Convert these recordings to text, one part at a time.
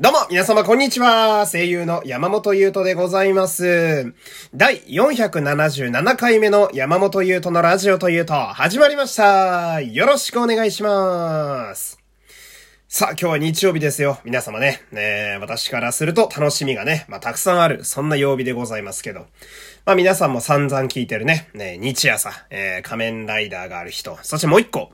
どうも、皆様こんにちは。声優の山本優斗でございます。第477回目の山本優斗のラジオというと、始まりました。よろしくお願いします。さあ、今日は日曜日ですよ。皆様ね。ね私からすると楽しみがね、まあ、たくさんある、そんな曜日でございますけど。まあ、皆さんも散々聞いてるね。ね日朝、えー、仮面ライダーがある人。そしてもう一個。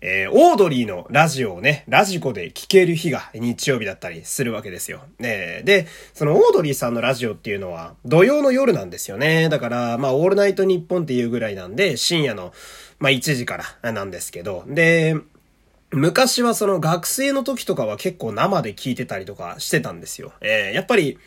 えー、オードリーのラジオをね、ラジコで聴ける日が日曜日だったりするわけですよ。ね、で、そのオードリーさんのラジオっていうのは土曜の夜なんですよね。だから、まあ、オールナイトニッポンっていうぐらいなんで、深夜の、まあ、1時からなんですけど、で、昔はその学生の時とかは結構生で聞いてたりとかしてたんですよ。えー、やっぱり、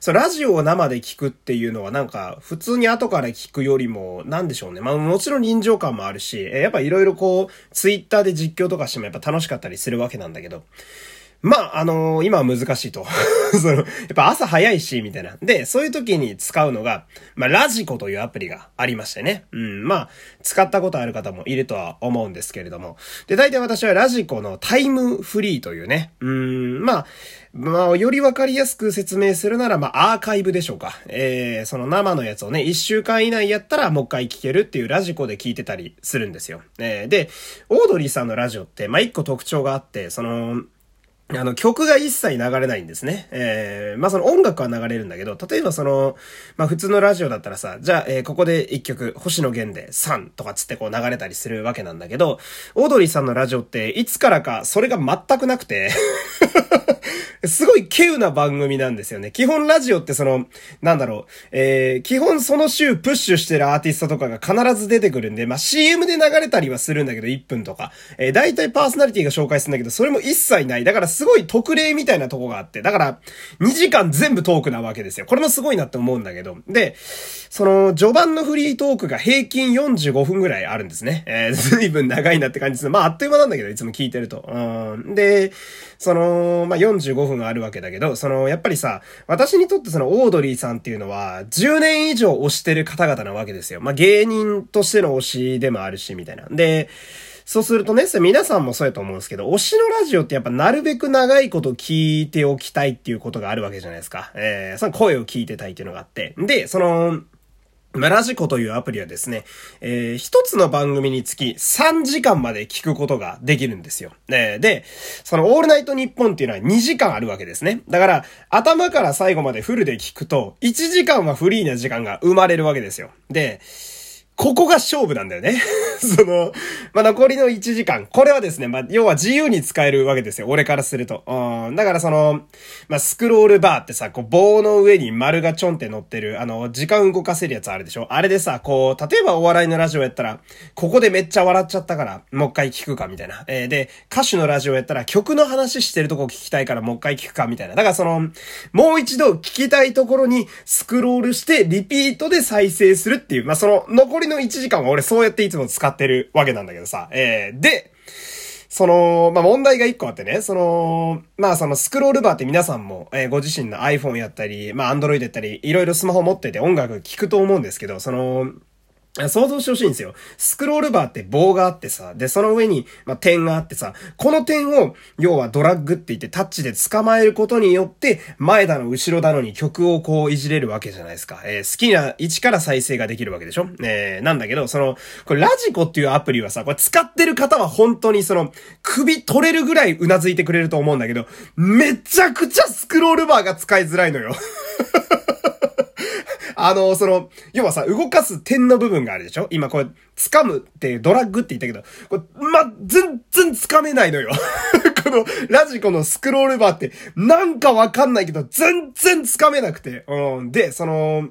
そのラジオを生で聞くっていうのはなんか普通に後から聞くよりも、なんでしょうね。まあもちろん臨場感もあるし、えー、やっぱいろいろこう、ツイッターで実況とかしてもやっぱ楽しかったりするわけなんだけど、まあ、あのー、今は難しいと。その、やっぱ朝早いし、みたいな。で、そういう時に使うのが、まあ、ラジコというアプリがありましてね。うん、まあ、使ったことある方もいるとは思うんですけれども。で、大体私はラジコのタイムフリーというね。うん、まあ、まあ、よりわかりやすく説明するなら、まあ、アーカイブでしょうか。えー、その生のやつをね、一週間以内やったらもう一回聞けるっていうラジコで聞いてたりするんですよ。えー、で、オードリーさんのラジオって、まあ、一個特徴があって、その、あの、曲が一切流れないんですね。えー、まあ、その音楽は流れるんだけど、例えばその、まあ、普通のラジオだったらさ、じゃあ、えー、ここで一曲、星野源で3とかつってこう流れたりするわけなんだけど、オードリーさんのラジオっていつからかそれが全くなくて すごい稀有な番組なんですよね。基本ラジオってその、なんだろう、えー、基本その週プッシュしてるアーティストとかが必ず出てくるんで、まあ、CM で流れたりはするんだけど、1分とか。えー、大体パーソナリティが紹介するんだけど、それも一切ない。だからすごい特例みたいなとこがあって、だから、2時間全部トークなわけですよ。これもすごいなって思うんだけど。で、その、序盤のフリートークが平均45分ぐらいあるんですね。えー、随分長いなって感じです。まあ、あっという間なんだけど、いつも聞いてると。うん。で、その、まあ、45分あるわけだけど、その、やっぱりさ、私にとってその、オードリーさんっていうのは、10年以上推してる方々なわけですよ。まあ、芸人としての推しでもあるし、みたいな。で、そうするとね、皆さんもそうやと思うんですけど、推しのラジオってやっぱなるべく長いこと聞いておきたいっていうことがあるわけじゃないですか。えー、その声を聞いてたいっていうのがあって。で、その、まラジコというアプリはですね、えー、一つの番組につき3時間まで聞くことができるんですよ。ね、で、そのオールナイトニッポンっていうのは2時間あるわけですね。だから、頭から最後までフルで聞くと、1時間はフリーな時間が生まれるわけですよ。で、ここが勝負なんだよね。その、まあ、残りの1時間。これはですね、まあ、要は自由に使えるわけですよ。俺からすると。うん。だからその、まあ、スクロールバーってさ、こう棒の上に丸がちょんって乗ってる、あの、時間動かせるやつあるでしょ？あれでさ、こう、例えばお笑いのラジオやったら、ここでめっちゃ笑っちゃったから、もう一回聞くか、みたいな。えー、で、歌手のラジオやったら曲の話してるとこ聞きたいからもう一回聞くか、みたいな。だからその、もう一度聞きたいところにスクロールして、リピートで再生するっていう、まあ、その、残りの1時間は俺そうやっていつも使ってるわけなんだけどさ。えー、で、その、まあ、問題が一個あってね、その、まあ、そのスクロールバーって皆さんも、えー、ご自身の iPhone やったり、まあ、Android やったり、いろいろスマホ持ってて音楽聴くと思うんですけど、その、想像してほしいんですよ。スクロールバーって棒があってさ、で、その上に、まあ、点があってさ、この点を、要はドラッグって言ってタッチで捕まえることによって、前だの後ろだのに曲をこういじれるわけじゃないですか。えー、好きな位置から再生ができるわけでしょ？えー、なんだけど、その、これラジコっていうアプリはさ、これ使ってる方は本当にその、首取れるぐらいうなずいてくれると思うんだけど、めちゃくちゃスクロールバーが使いづらいのよ。あの、その、要はさ、動かす点の部分があるでしょ？今これ、掴むっていうドラッグって言ったけど、これ、ま、全然掴めないのよ。この、ラジコのスクロールバーって、なんかわかんないけど、全然掴めなくて。うん。で、その、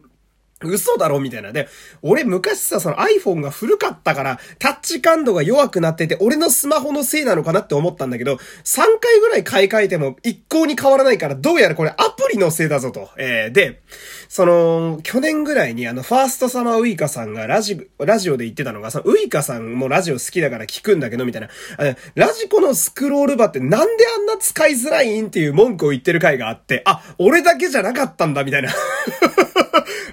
嘘だろみたいな。で、俺昔さ、その iPhone が古かったから、タッチ感度が弱くなってて、俺のスマホのせいなのかなって思ったんだけど、3回ぐらい買い替えても一向に変わらないから、どうやらこれアプのせいだぞと。えー、で、その、去年ぐらいにあの、ファーストサマーウイカさんがラジ、ラジオで言ってたのが、そのウイカさんもラジオ好きだから聞くんだけど、みたいな。ラジコのスクロールバーってなんであんな使いづらいんっていう文句を言ってる回があって、あ、俺だけじゃなかったんだ、みたいな。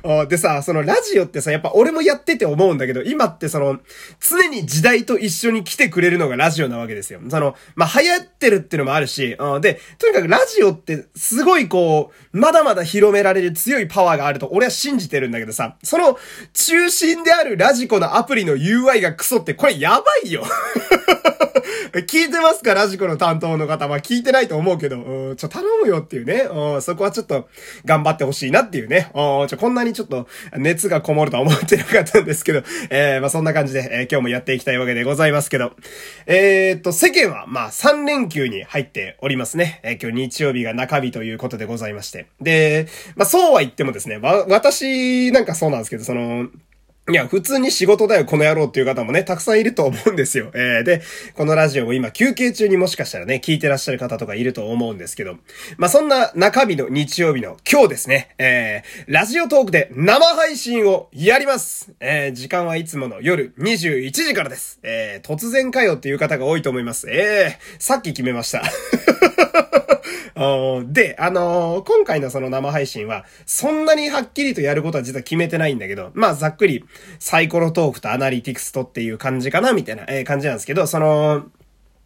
でさ、そのラジオってさ、やっぱ俺もやってて思うんだけど、今ってその、常に時代と一緒に来てくれるのがラジオなわけですよ。その、まあ、流行ってるってのもあるし、で、とにかくラジオってすごいこう、まだまだ広められる強いパワーがあると俺は信じてるんだけどさ、その中心であるラジコのアプリの UI がクソってこれやばいよ。聞いてますかラジコの担当の方？は聞いてないと思うけど、うん、ちょ、頼むよっていうね。うん、そこはちょっと頑張ってほしいなっていうね。うん、ちょ、こんなにちょっと熱がこもるとは思ってなかったんですけど、えー、まあそんな感じで、えー、今日もやっていきたいわけでございますけど、えー、っと、世間は、まあ3連休に入っておりますね。えー、今日日曜日が中日ということでございます。まして。で、まあそうは言ってもですね、わ、私なんかそうなんですけど、その、いや、普通に仕事だよ、この野郎っていう方もね、たくさんいると思うんですよ。えー、で、このラジオを今休憩中にもしかしたらね、聞いてらっしゃる方とかいると思うんですけど、まあ、そんな中日の日曜日の今日ですね、えー、ラジオトークで生配信をやります。えー、時間はいつもの夜21時からです。えー、突然かよっていう方が多いと思います。えー、さっき決めました。で、あのー、今回のその生配信は、そんなにはっきりとやることは実は決めてないんだけど、まあざっくり、サイコロトークとアナリティクスとっていう感じかな、みたいな、えー、感じなんですけど、その、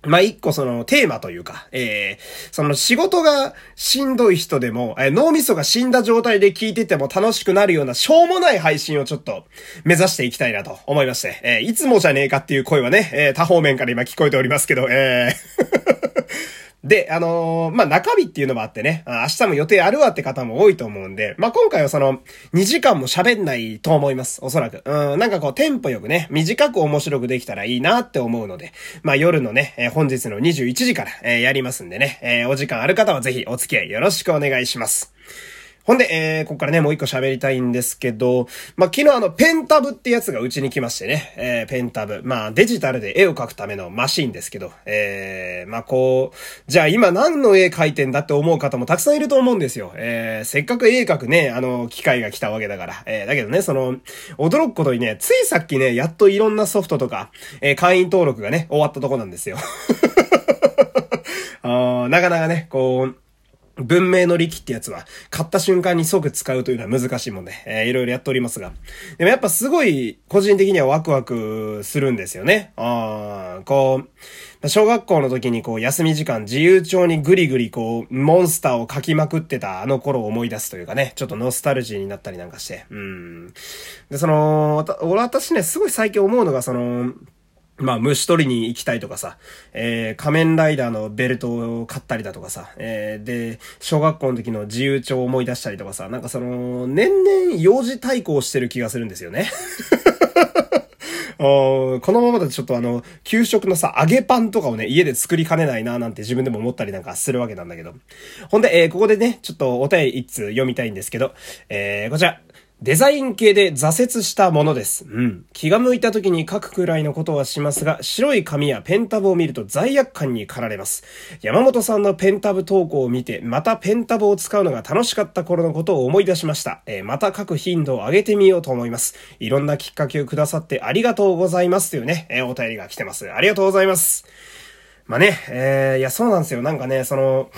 まあ、一個そのテーマというか、えー、その仕事がしんどい人でも、えー、脳みそが死んだ状態で聞いてても楽しくなるようなしょうもない配信をちょっと目指していきたいなと思いまして、えー、いつもじゃねえかっていう声はね、えー、多方面から今聞こえておりますけど、えー。で、あのー、まあ、中日っていうのもあってね、明日も予定あるわって方も多いと思うんで、まあ、今回はその、2時間も喋んないと思います。おそらく。うん、なんかこう、テンポよくね、短く面白くできたらいいなって思うので、まあ、夜のね、えー、本日の21時から、えー、やりますんでね、えお時間ある方はぜひお付き合いよろしくお願いします。ほんで、えー、ここからね、もう一個喋りたいんですけど、まあ、昨日あの、ペンタブってやつがうちに来ましてね、えー、ペンタブ。まあ、デジタルで絵を描くためのマシンですけど、えー、まあ、こう、じゃあ今何の絵描いてんだって思う方もたくさんいると思うんですよ。えー、せっかく絵描くね、あの、機会が来たわけだから。えー、だけどね、その、驚くことにね、ついさっきね、やっといろんなソフトとか、えー、会員登録がね、終わったとこなんですよ。あなかなかね、こう、文明の力ってやつは、買った瞬間に即使うというのは難しいもんで、えー、いろいろやっておりますが。でもやっぱすごい、個人的にはワクワクするんですよね。あこう、小学校の時にこう、休み時間自由帳にぐりぐりこう、モンスターを書きまくってたあの頃を思い出すというかね、ちょっとノスタルジーになったりなんかして。うん。で、その、私ね、すごい最近思うのが、その、まあ、虫取りに行きたいとかさ、えー、仮面ライダーのベルトを買ったりだとかさ、えー、で、小学校の時の自由帳を思い出したりとかさ、なんかその、年々幼児対抗してる気がするんですよね。このままだとちょっとあの、給食のさ、揚げパンとかをね、家で作りかねないななんて自分でも思ったりなんかするわけなんだけど。ほんで、えー、ここでね、ちょっとお便り一通読みたいんですけど、えー、こちら、デザイン系で挫折したものです。うん。気が向いた時に書くくらいのことはしますが、白い紙やペンタブを見ると罪悪感に駆られます。山本さんのペンタブ投稿を見て、またペンタブを使うのが楽しかった頃のことを思い出しました。えー、また書く頻度を上げてみようと思います。いろんなきっかけをくださってありがとうございますというね、えー、お便りが来てます。ありがとうございます。まあね、えー、いや、そうなんですよ。なんかね、その、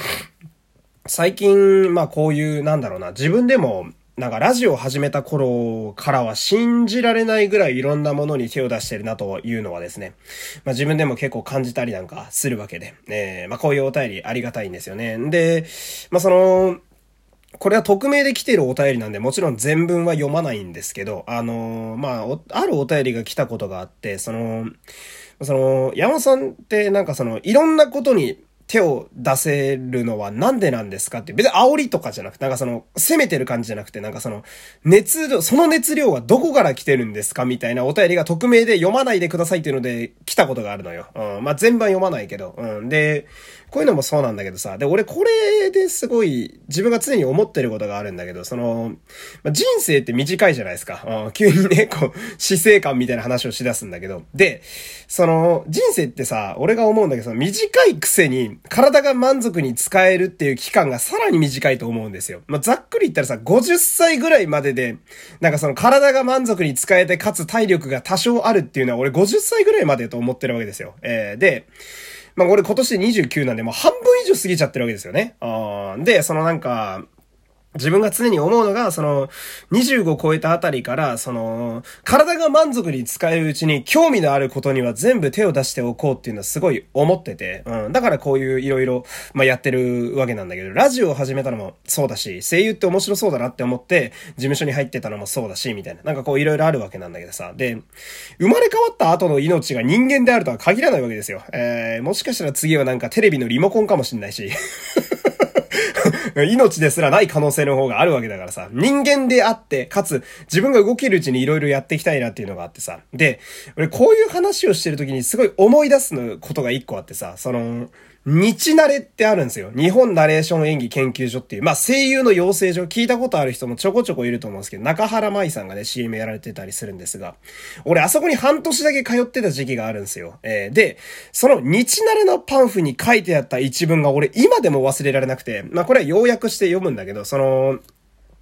最近、まあこういう、なんだろうな、自分でも、なんかラジオを始めた頃からは信じられないぐらいいろんなものに手を出してるなというのはですね、まあ自分でも結構感じたりなんかするわけで、えー、まあこういうお便りありがたいんですよね。で、まあその、これは匿名で来てるお便りなんで、もちろん全文は読まないんですけど、あのー、まあ、あるお便りが来たことがあって、その、その、山さんってなんかその、いろんなことに手を出せるのはなんでなんですかって、別に煽りとかじゃなくて、なんかその、攻めてる感じじゃなくて、なんかその、熱量、その熱量はどこから来てるんですかみたいなお便りが匿名で読まないでくださいっていうので来たことがあるのよ。うん。まあ、全版読まないけど。うん。で、こういうのもそうなんだけどさ、で、俺これですごい自分が常に思ってることがあるんだけど、その、まあ、人生って短いじゃないですか。うん、急にね、こう、死生観みたいな話をしだすんだけど、で、その、人生ってさ、俺が思うんだけど、その短いくせに、体が満足に使えるっていう期間がさらに短いと思うんですよ。まあ、ざっくり言ったらさ、50歳ぐらいまでで、なんかその体が満足に使えて、かつ体力が多少あるっていうのは俺50歳ぐらいまでと思ってるわけですよ。えー、で、まあ、俺今年29なんで、もう半分以上過ぎちゃってるわけですよね。あで、そのなんか、自分が常に思うのが、その、25超えたあたりから、その、体が満足に使えるうちに興味のあることには全部手を出しておこうっていうのはすごい思ってて、うん。だからこういういろいろ、まあ、やってるわけなんだけど、ラジオを始めたのもそうだし、声優って面白そうだなって思って、事務所に入ってたのもそうだし、みたいな。なんかこういろいろあるわけなんだけどさ。で、生まれ変わった後の命が人間であるとは限らないわけですよ。えー、もしかしたら次はなんかテレビのリモコンかもしんないし。命ですらない可能性の方があるわけだからさ、人間であって、かつ、自分が動けるうちに色々やっていきたいなっていうのがあってさ、で、俺こういう話をしてる時にすごい思い出すことが一個あってさ、その、日慣れってあるんですよ。日本ナレーション演技研究所っていう、まあ声優の養成所、聞いたことある人もちょこちょこいると思うんですけど、中原舞さんがね、CM やられてたりするんですが、俺あそこに半年だけ通ってた時期があるんですよ。えー、で、その日慣れのパンフに書いてあった一文が俺今でも忘れられなくて、まあこれは要約して読むんだけど、その、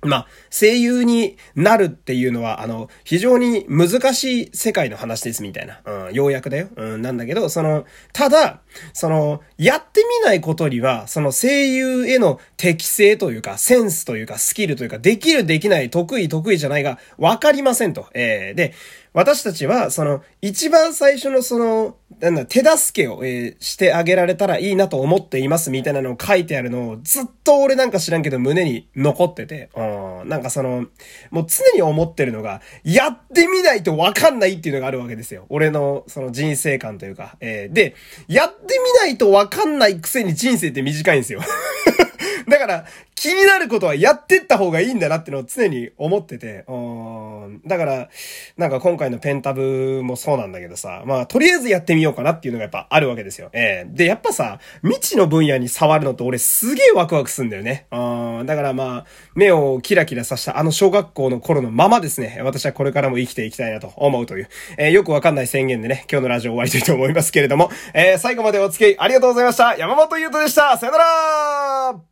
まあ、声優になるっていうのは、あの、非常に難しい世界の話ですみたいな。うん、ようやくだよ。うん、なんだけど、その、ただ、その、やってみないことには、その声優への適性というか、センスというか、スキルというか、できるできない、得意得意じゃないが、わかりませんと。えー、で、私たちは、その、一番最初のその、なんだ、手助けを、えー、してあげられたらいいなと思っていますみたいなのを書いてあるのを、ずっと俺なんか知らんけど胸に残ってて、うん、なんかその、もう常に思ってるのが、やってみないとわかんないっていうのがあるわけですよ。俺の、その人生観というか、えー、で、やってみないとわかんないくせに人生って短いんですよ。だから、気になることはやってった方がいいんだなってのを常に思ってて、うん。だから、なんか今回のペンタブもそうなんだけどさ、まあ、とりあえずやってみようかなっていうのがやっぱあるわけですよ。ええー、で、やっぱさ、未知の分野に触るのって俺すげえワクワクすんだよね。うん。だからまあ、目をキラキラさしたあの小学校の頃のままですね、私はこれからも生きていきたいなと思うという、えー、よくわかんない宣言でね、今日のラジオ終わりたいと思いますけれども、えー、最後までお付き合いありがとうございました。山本優斗でした。さよなら